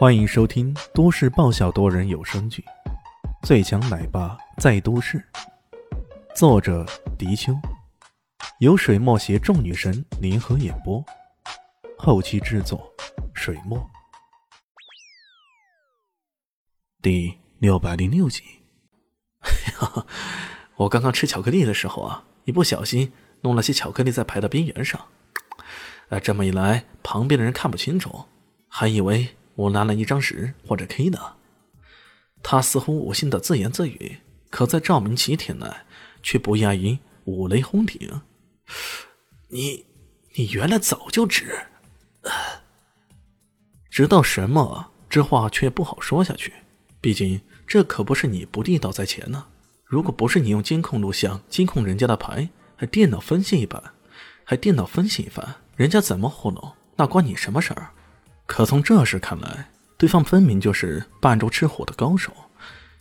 欢迎收听都市爆笑多人有声剧《最强奶爸在都市》，作者：迪秋，由水墨携众女神联合演播，后期制作：水墨。第六百零六集。我刚刚吃巧克力的时候啊，一不小心弄了些巧克力在牌的边缘上，啊，这么一来，旁边的人看不清楚，还以为。我拿了一张纸或者 K 的，他似乎无心的自言自语，可在赵明奇听来却不亚于五雷轰顶。你，你原来早就知，知道什么？这话却不好说下去，毕竟这可不是你不地道在前呢。如果不是你用监控录像监控人家的牌，还电脑分析一番，还电脑分析一番，人家怎么糊弄，那关你什么事儿？可从这时看来，对方分明就是扮猪吃虎的高手。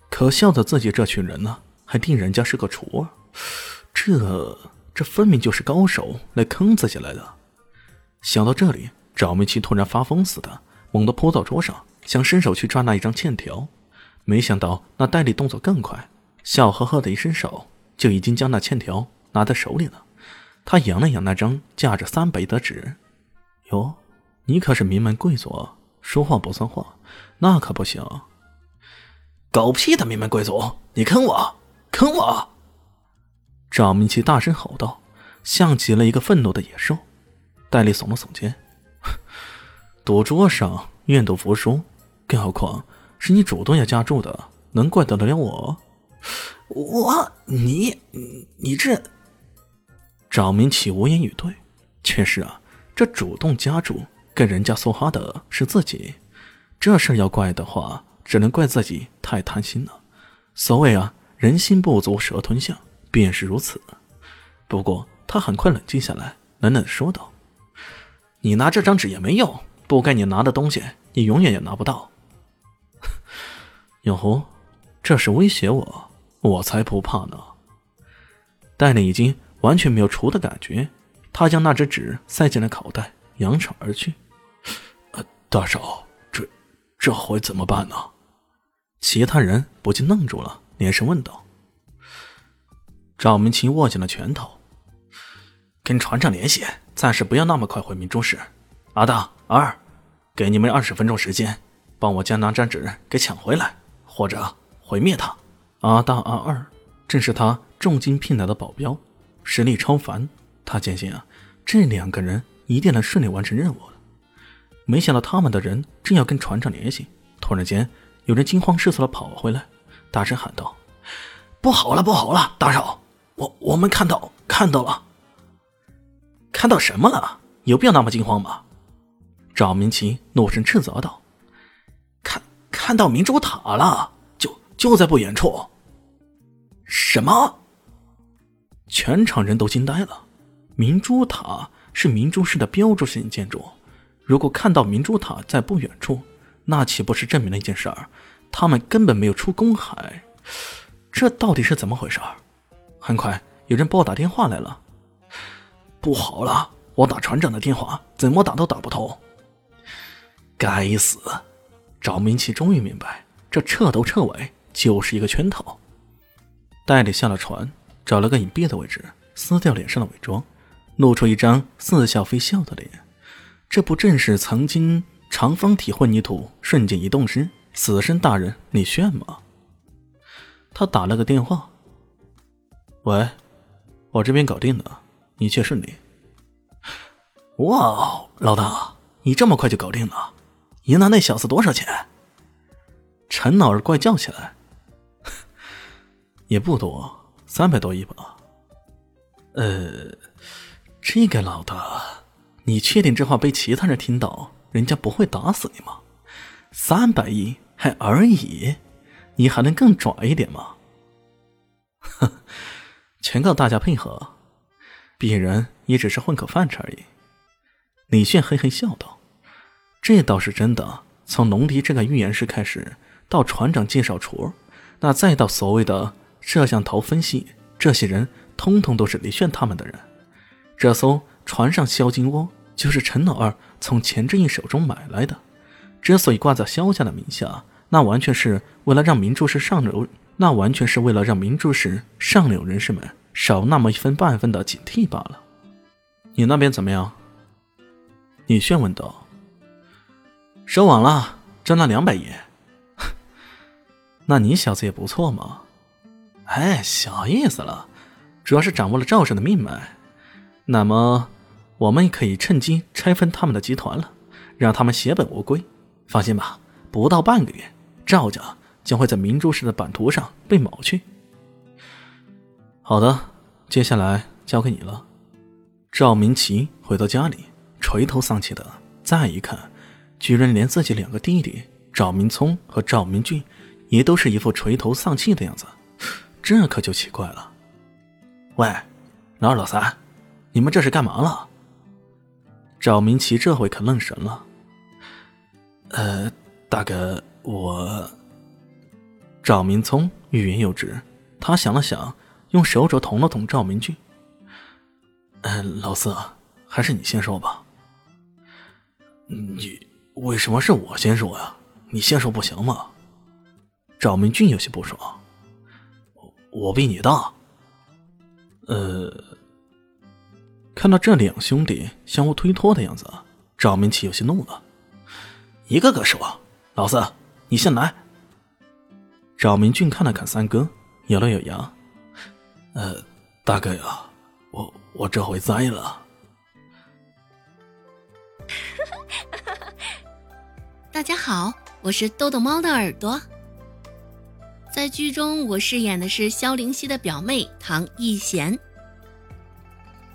可笑的自己这群人呢，还定人家是个厨儿，这这分明就是高手来坑自己来的。想到这里，赵明奇突然发疯似的，猛地扑到桌上，想伸手去抓那一张欠条。没想到那戴笠动作更快，笑呵呵的一伸手，就已经将那欠条拿在手里了。他扬了扬那张价值三百的纸，哟。你可是名门贵族，说话不算话，那可不行。狗屁的名门贵族，你坑我，坑我！赵明奇大声吼道，像极了一个愤怒的野兽。戴笠耸了耸肩，赌桌上愿赌服输，更何况是你主动要加注的，能怪得了我？我，你，你这……赵明奇无言以对。确实啊，这主动加注。跟人家梭哈的是自己，这事要怪的话，只能怪自己太贪心了。所谓啊，人心不足蛇吞象，便是如此。不过他很快冷静下来，冷冷的说道：“你拿这张纸也没用，不该你拿的东西，你永远也拿不到。” 永红，这是威胁我，我才不怕呢。戴笠已经完全没有除的感觉，他将那只纸塞进了口袋，扬长而去。大少，这这回怎么办呢？其他人不禁愣住了，连声问道。赵明奇握紧了拳头，跟船长联系，暂时不要那么快回明珠市。阿大、阿二，给你们二十分钟时间，帮我将那张纸给抢回来，或者毁灭他。阿大、阿二正是他重金聘来的保镖，实力超凡。他坚信啊，这两个人一定能顺利完成任务。没想到他们的人正要跟船长联系，突然间有人惊慌失措的跑回来，大声喊道：“不好了，不好了，大少，我我们看到看到了，看到什么了？有必要那么惊慌吗？”赵明奇怒声斥责道：“看看到明珠塔了，就就在不远处。”什么？全场人都惊呆了。明珠塔是明珠市的标志性建筑。如果看到明珠塔在不远处，那岂不是证明了一件事儿？他们根本没有出公海，这到底是怎么回事？很快有人拨打电话来了。不好了，我打船长的电话，怎么打都打不通。该死！赵明奇终于明白，这彻头彻尾就是一个圈套。戴笠下了船，找了个隐蔽的位置，撕掉脸上的伪装，露出一张似笑非笑的脸。这不正是曾经长方体混凝土瞬间移动时死神大人李炫吗？他打了个电话：“喂，我这边搞定了，一切顺利。”哇，老大，你这么快就搞定了？赢了那小子多少钱？陈老儿怪叫起来：“ 也不多，三百多亿吧。”呃，这个老大。你确定这话被其他人听到，人家不会打死你吗？三百亿还而已，你还能更拽一点吗？哼，全靠大家配合，鄙人也只是混口饭吃而已。李炫嘿嘿笑道：“这倒是真的。从龙迪这个预言师开始，到船长介绍厨，那再到所谓的摄像头分析，这些人通通都是李炫他们的人。这艘船上销金窝。”就是陈老二从钱正义手中买来的，之所以挂在萧家的名下，那完全是为了让明珠市上流，那完全是为了让明珠市上流人士们少那么一分半分的警惕罢了。你那边怎么样？李炫问道。收网了，挣了两百亿。那你小子也不错嘛。哎，小意思了，主要是掌握了赵氏的命脉。那么，我们可以趁机拆分他们的集团了，让他们血本无归。放心吧，不到半个月，赵家将会在明珠市的版图上被抹去。好的，接下来交给你了。赵明奇回到家里，垂头丧气的。再一看，居然连自己两个弟弟赵明聪和赵明俊，也都是一副垂头丧气的样子，这可就奇怪了。喂，老二、老三，你们这是干嘛了？赵明奇这回可愣神了。呃，大哥，我……赵明聪欲言又止，他想了想，用手肘捅了捅赵明俊。嗯，老四，还是你先说吧。你为什么是我先说呀？你先说不行吗？赵明俊有些不爽。我我比你大。呃，看到这两兄弟相互推脱的样子，赵明奇有些怒了。一个个说：“老四，你先来。”赵明俊看了看三哥，咬了咬牙：“呃，大哥呀。”我我这回栽了。大家好，我是豆豆猫的耳朵。在剧中，我饰演的是萧灵溪的表妹唐艺贤。